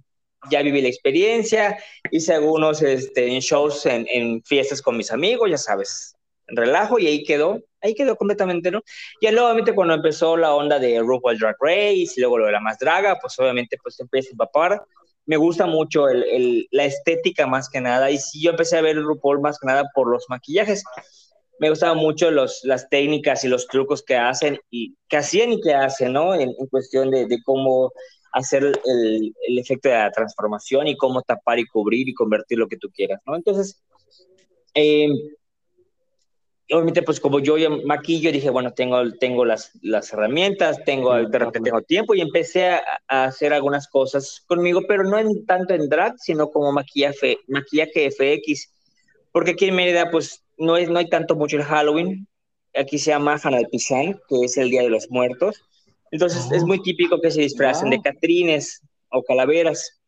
ya viví la experiencia, hice algunos este, shows, en, en fiestas con mis amigos, ya sabes, en relajo y ahí quedó, ahí quedó completamente, ¿no? Y luego, obviamente, cuando empezó la onda de RuPaul Drag Race y luego lo de la más draga, pues obviamente pues empecé a empapar. Me gusta mucho el, el, la estética más que nada y sí, yo empecé a ver RuPaul más que nada por los maquillajes me gustaban mucho los, las técnicas y los trucos que hacen y que hacían y que hacen, ¿no? En, en cuestión de, de, cómo hacer el, el, efecto de la transformación y cómo tapar y cubrir y convertir lo que tú quieras, ¿no? Entonces, eh, obviamente, pues como yo ya maquillo, dije, bueno, tengo, tengo las, las herramientas, tengo, de repente tengo tiempo y empecé a, a, hacer algunas cosas conmigo, pero no en, tanto en drag, sino como maquillaje, maquillaje FX, porque aquí en Mérida, pues no, es, no hay tanto mucho el Halloween. Aquí se llama Hanalpisan, que es el Día de los Muertos. Entonces oh. es muy típico que se disfracen wow. de catrines o calaveras.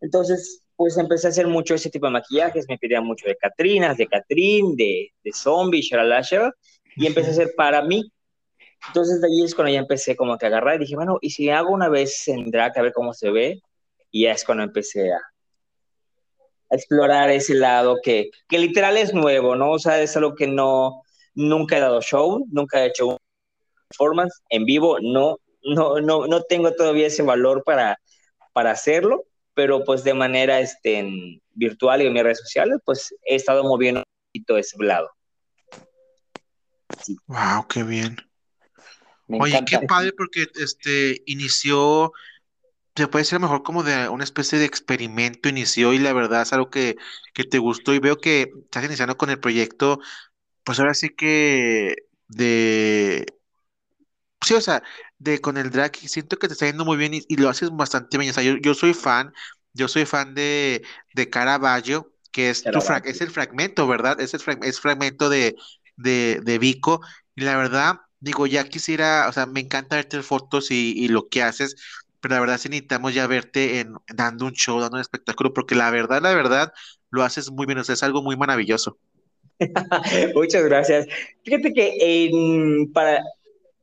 Entonces, pues empecé a hacer mucho ese tipo de maquillajes. Me pedían mucho de catrinas, de catrín, de, de zombie, shalala, shalala, y empecé a hacer para mí. Entonces de ahí es cuando ya empecé como que a agarrar y dije, bueno, ¿y si hago una vez en drag a ver cómo se ve? Y ya es cuando empecé a, a explorar ese lado que, que literal es nuevo, ¿no? O sea, es algo que no, nunca he dado show, nunca he hecho un performance en vivo, no, no, no, no tengo todavía ese valor para, para hacerlo, pero pues de manera este, en virtual y en mis redes sociales, pues he estado moviendo un poquito ese lado. Sí. Wow, qué bien. Me Oye, encanta. qué padre porque este inició se puede ser mejor como de una especie de experimento inició y la verdad es algo que, que te gustó y veo que estás iniciando con el proyecto, pues ahora sí que de, sí, o sea, de con el drag, siento que te está yendo muy bien y, y lo haces bastante bien. O sea, yo, yo soy fan, yo soy fan de, de Caravaggio, que es, tu fra- Caravaggio. es el fragmento, ¿verdad? Es el frag- es fragmento de, de, de Vico. Y la verdad, digo, ya quisiera, o sea, me encanta verte fotos y, y lo que haces, pero la verdad sí necesitamos ya verte en, dando un show, dando un espectáculo, porque la verdad, la verdad, lo haces muy bien, o sea, es algo muy maravilloso. (laughs) Muchas gracias. Fíjate que en- para,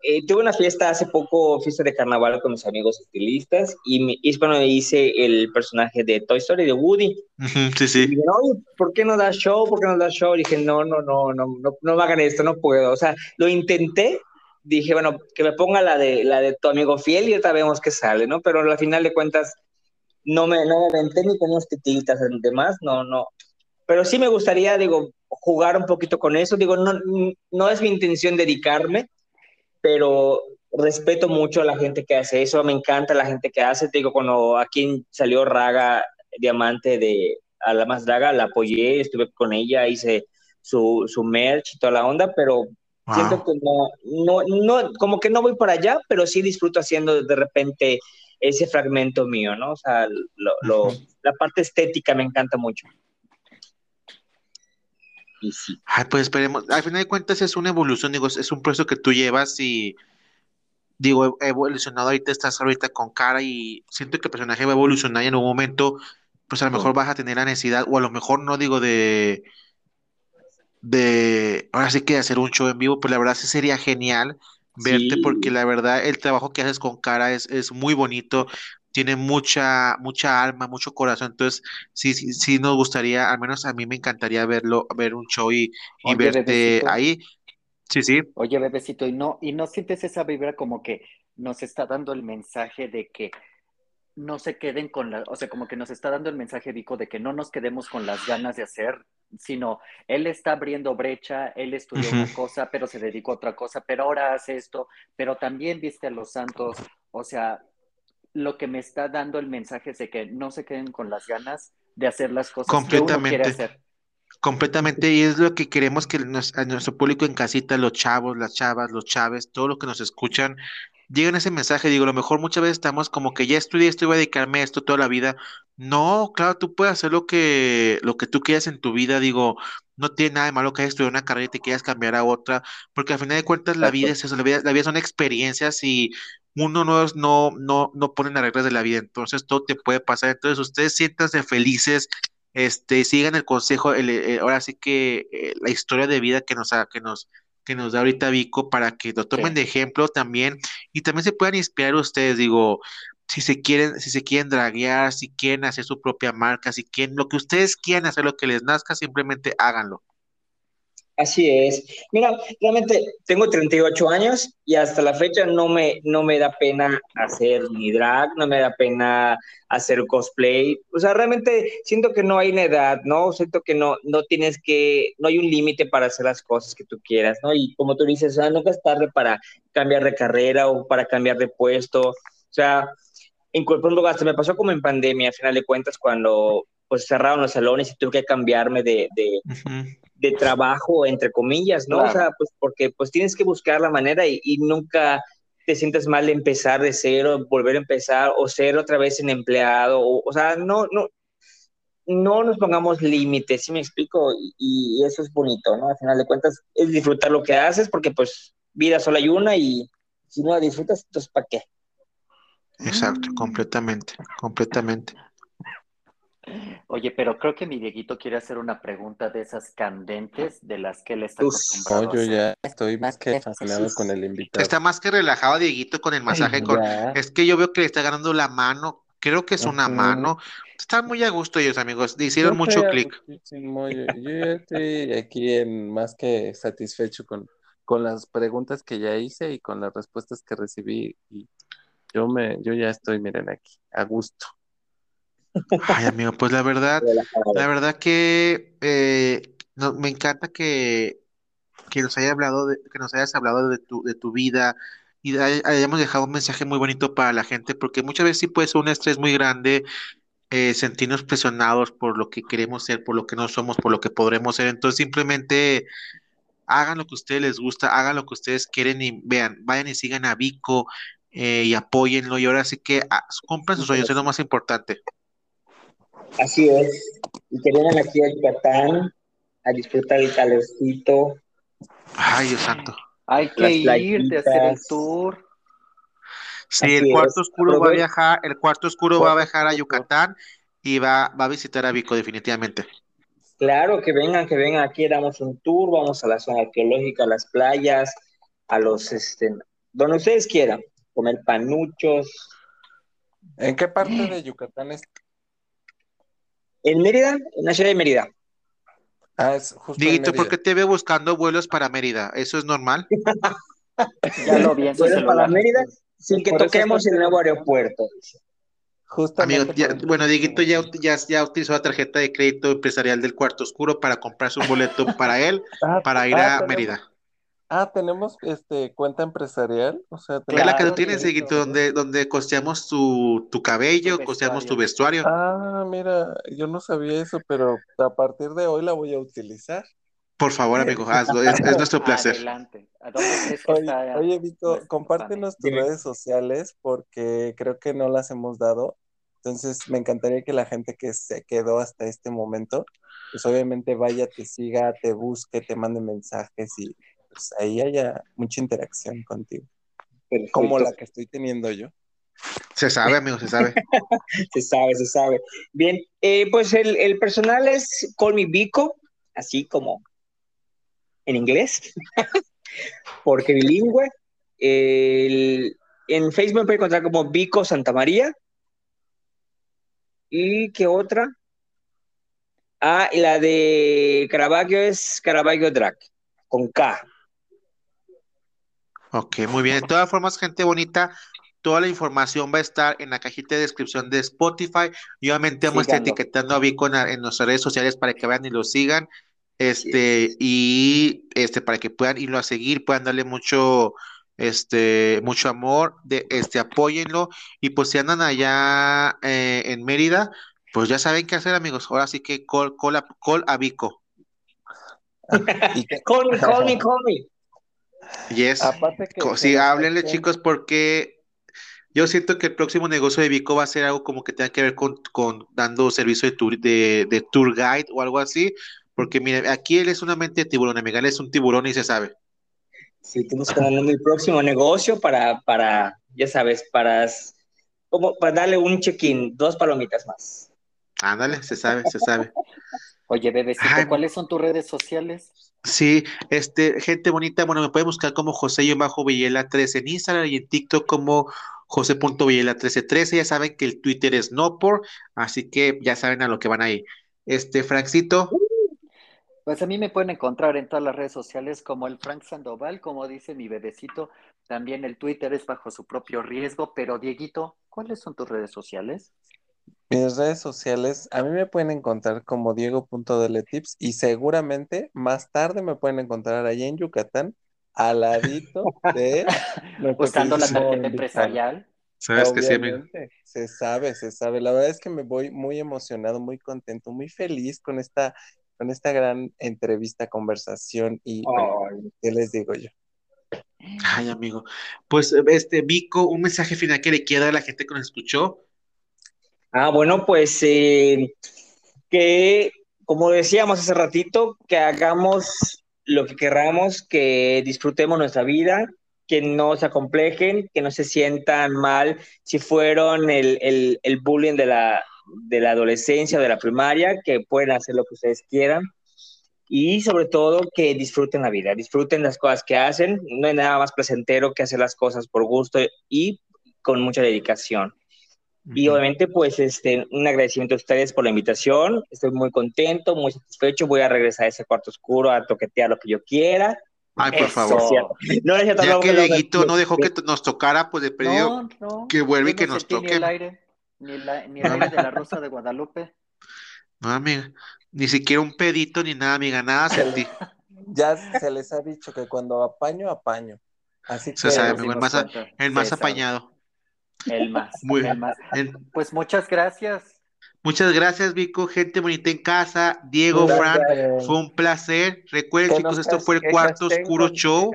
eh, tuve una fiesta hace poco, fiesta de carnaval con mis amigos estilistas, y, y cuando hice el personaje de Toy Story de Woody. Ujú, sí, Y sí. dije, "Oye, ¿por qué no das show? ¿Por qué no das show? Y dije, no, no, no, no, no, no me hagan esto, no puedo. O sea, lo intenté, dije, bueno, que me ponga la de, la de tu amigo fiel y ahorita vemos qué sale, ¿no? Pero al final de cuentas, no me, no me aventé ni con unos tititas y demás, no, no. Pero sí me gustaría, digo, jugar un poquito con eso. Digo, no, no es mi intención dedicarme, pero respeto mucho a la gente que hace eso, me encanta la gente que hace, te digo, cuando aquí salió Raga Diamante de a la más Draga, la apoyé, estuve con ella, hice su, su merch y toda la onda, pero siento Wow. que no, no, no, como que no voy para allá, pero sí disfruto haciendo de repente ese fragmento mío, ¿no? O sea, lo, lo, la parte estética me encanta mucho. Y sí. Ay, pues esperemos. Al final de cuentas es una evolución, digo, es un proceso que tú llevas y digo, he evolucionado ahorita, estás ahorita con cara y siento que el personaje va a evolucionar y en un momento, pues a lo mejor vas a tener la necesidad, o a lo mejor no digo de, de, ahora sí que hacer un show en vivo, pues la verdad sí sería genial verte Sí. porque la verdad el trabajo que haces con cara es, es muy bonito, tiene mucha, mucha alma, mucho corazón, entonces sí, sí, sí nos gustaría, al menos a mí me encantaría verlo, ver un show y, y Oye, verte bebecito. ahí. Sí, sí. Oye, bebecito, y no, y no sientes esa vibra como que nos está dando el mensaje de que no se queden con la, o sea, como que nos está dando el mensaje, Vico, de que no nos quedemos con las ganas de hacer, sino él está abriendo brecha, él estudió una cosa, pero se dedicó a otra cosa, pero ahora hace esto, pero también viste a los santos, o sea, lo que me está dando el mensaje es de que no se queden con las ganas de hacer las cosas que uno quiere hacer. Completamente, y es lo que queremos que nos- a nuestro público en casita, los chavos, las chavas, los chaves, todo lo que nos escuchan, lleguen ese mensaje. Digo, a lo mejor muchas veces estamos como que ya estudié esto y voy a dedicarme a esto toda la vida. No, claro, tú puedes hacer lo que, lo que tú quieras en tu vida. Digo, no tiene nada de malo que hayas estudiado una carrera y te quieras cambiar a otra, porque al final de cuentas la vida es eso, la vida, la vida son experiencias y uno no, es- no, no, no pone las reglas de la vida, entonces todo te puede pasar. Entonces, ustedes siéntanse felices este, sigan el consejo, el- el- ahora sí que eh, la historia de vida que nos, ha- que nos, que nos da ahorita Vico para que lo tomen Sí. de ejemplo también y también se puedan inspirar ustedes, digo, si se quieren, si se quieren draguear, si quieren hacer su propia marca, si quieren, lo que ustedes quieran hacer, lo que les nazca, simplemente háganlo. Así es. Mira, realmente tengo 38 años y hasta la fecha no me, no me da pena hacer ni drag, no me da pena hacer cosplay. O sea, realmente siento que no hay una edad, ¿no? Siento que no, no tienes que, no hay un límite para hacer las cosas que tú quieras, ¿no? Y como tú dices, o sea, nunca es tarde para cambiar de carrera o para cambiar de puesto. O sea, lugar, hasta me pasó como en pandemia, a final de cuentas, cuando pues cerraron los salones y tuve que cambiarme de, de. De trabajo, entre comillas, ¿no? Claro. O sea, pues porque pues tienes que buscar la manera y, y nunca te sientes mal de empezar de cero, volver a empezar o ser otra vez en empleado, o, o sea, no, no, no nos pongamos límites, ¿sí me explico? Y, y eso es bonito, ¿no? Al final de cuentas, es disfrutar lo que haces porque pues vida solo hay una y si no la disfrutas, entonces ¿para qué? Exacto, completamente, completamente. Oye, pero creo que mi Dieguito quiere hacer una pregunta de esas candentes de las que él está Uf. acostumbrado yo ya estoy más que fascinado con el invitado. Está más que relajado Dieguito con el masaje, con, es que yo veo que le está ganando la mano, creo que es una mano. Están muy a gusto ellos, amigos, hicieron Yo mucho clic. Yo, yo ya estoy aquí en más que satisfecho con, con las preguntas que ya hice y con las respuestas que recibí. Y yo me, yo ya estoy, miren aquí, a gusto. Ay, amigo, pues la verdad, la verdad que eh, no- me encanta que, que nos haya hablado de, que nos hayas hablado de tu, de tu vida y hay- hayamos dejado un mensaje muy bonito para la gente, porque muchas veces sí puede ser un estrés muy grande eh, sentirnos presionados por lo que queremos ser, por lo que no somos, por lo que podremos ser. Entonces, simplemente hagan lo que a ustedes les gusta, hagan lo que ustedes quieren y vean, vayan y sigan a Vico eh, y apóyenlo y ahora sí que ah, compren sus sueños, es lo más importante. Así es. Y que vengan aquí a Yucatán a disfrutar el calorcito. Ay, Dios santo. Hay que Las ir de hacer el tour. Sí, Así el cuarto es. oscuro va a viajar, el cuarto oscuro va a viajar a. Yucatán y va, va a visitar a Vico definitivamente. Claro, que vengan, que vengan aquí, damos un tour, vamos a la zona arqueológica, a las playas, a los, este, donde ustedes quieran, comer panuchos. ¿En qué parte de Yucatán es? En Mérida, en la ciudad de Mérida. Ah, es justo en Dieguito, ¿por qué te veo buscando vuelos para Mérida? ¿Eso es normal? (laughs) Ya lo vi en su Bueno, para. Mérida, sin que toquemos el nuevo aeropuerto. Justamente Amigo, ya- bueno, Dieguito ya, ya, ya utilizó la tarjeta de crédito empresarial del cuarto oscuro para comprarse un boleto para él, Ah, para ir ah, a tenemos- Mérida. Ah, tenemos este cuenta empresarial, o sea, Es la que tú tienes. Dieguito, donde, donde costeamos tu, tu cabello, Tu costeamos tu vestuario. Ah, mira, yo no sabía eso, pero a partir de hoy la voy a utilizar. Por favor, amigo, (laughs) hazlo, es, es nuestro placer. Adelante. ¿A dónde crees que Oye, oye, Vico, compártenos tus redes sociales porque creo que no las hemos dado. Entonces, me encantaría que la gente que se quedó hasta este momento, pues obviamente vaya, te siga, te busque, te mande mensajes y pues ahí haya mucha interacción contigo, como la que estoy teniendo yo. Se sabe, amigo, se sabe. (laughs) Se sabe, se sabe. Bien, eh, pues el, el personal es Call Me Vico, así como en inglés, (laughs) porque bilingüe. El- en Facebook me puede encontrar como Vico Santa María. ¿Y qué otra? Ah, y la de Caravaggio es Caravaggio Drag, con K. Ok, muy bien. De todas formas, gente bonita, toda la información va a estar en la cajita de descripción de Spotify. Y obviamente vamos a estar etiquetando a Vico en, nuestras redes sociales para que vean y lo sigan. Este, y este, para que puedan irlo a seguir, puedan darle mucho, este, mucho amor, de, este, apóyenlo. Y pues si andan allá eh, en Mérida, pues ya saben qué hacer, amigos. Ahora sí que call, call a, call a Vico. Call me, call me, call me. Yes. aparte que, que Sí, nos háblenle chicos porque yo siento que el próximo negocio de Vico va a ser algo como que tenga que ver con, con dando servicio de tour, de, de tour guide o algo así, porque mire, aquí él es una mente de tiburón, amiga, él es un tiburón y se sabe. Sí, estamos buscando el próximo negocio para, para, ya sabes, para, como para darle un check-in, dos palomitas más. Ándale, se sabe, se sabe. (laughs) Oye, bebecito, Ay. ¿cuáles son tus redes sociales? Sí, este, gente bonita, bueno, me pueden buscar como José-Villela13 en Instagram y en TikTok como José.villela1313, ya saben que el Twitter es no por, así que ya saben a lo que van ahí. Este, Francito, Pues a mí me pueden encontrar en todas las redes sociales como el Frank Sandoval, como dice mi bebecito. También el Twitter es bajo su propio riesgo. Pero, Dieguito, ¿cuáles son tus redes sociales? Mis redes sociales, a mí me pueden encontrar como Diego.deletips y seguramente más tarde me pueden encontrar allá en Yucatán, al ladito (laughs) de Usando la tarjeta empresarial. sabes que sí, amigo. Obviamente, se sabe, se sabe. La verdad es que me voy muy emocionado, muy contento, muy feliz con esta, con esta gran entrevista, conversación y Ay, ¿qué les digo yo? Ay, amigo. Pues, este, Vico, un mensaje final que le quiera dar a la gente que nos escuchó. Ah, bueno, pues eh, que, como decíamos hace ratito, que hagamos lo que querramos, que disfrutemos nuestra vida, que no se acomplejen, que no se sientan mal si fueron el, el, el bullying de la, de la adolescencia o de la primaria, que pueden hacer lo que ustedes quieran. Y sobre todo que disfruten la vida, disfruten las cosas que hacen. No hay nada más placentero que hacer las cosas por gusto y con mucha dedicación. Y obviamente, pues, este, un agradecimiento a ustedes por la invitación. Estoy muy contento, muy satisfecho. Voy a regresar a ese cuarto oscuro a toquetear lo que yo quiera. Ay, por Eso. favor. No, Ya no, que Dieguito no dejó que nos tocara, pues de perdido. No, no. que vuelva y que no nos sentí Ni toque. el aire, ni, la- ni el aire de la Rosa de Guadalupe. No, amiga. Ni siquiera un pedito ni nada, amiga. Nada (laughs) sentí. Ya se les ha dicho que cuando apaño, apaño. Así Se que sabe, el más, el apañado. El más. (laughs) Muy el más. El- Pues muchas gracias. Muchas gracias, Vico. Gente bonita en casa. Diego, Gracias. Fran, fue un placer. Recuerden, Que chicos, esto fue el cuarto oscuro show.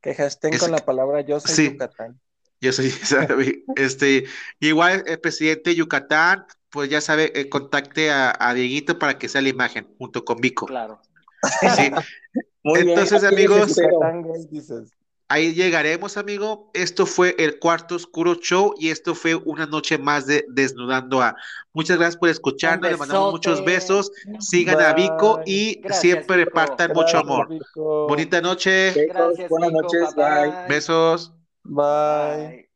Que hashtag, con la palabra yo soy Sí. Yucatán. Yo soy, (laughs) sabe, este, igual el presidente de Yucatán, pues ya sabe, eh, contacte a, a Dieguito para que sea la imagen junto con Vico. Claro. Sí, (laughs) Muy bien, Entonces, amigos, ahí llegaremos, amigo. Esto fue el cuarto oscuro show y esto fue una noche más de Desnudando a. Muchas gracias por escucharnos, le mandamos muchos besos. Sigan a Vico y Gracias, siempre Vico. repartan mucho amor. Vico. Bonita noche, Besos, Gracias, buenas Vico. noches, Bye, bye. bye. besos. Bye. Bye.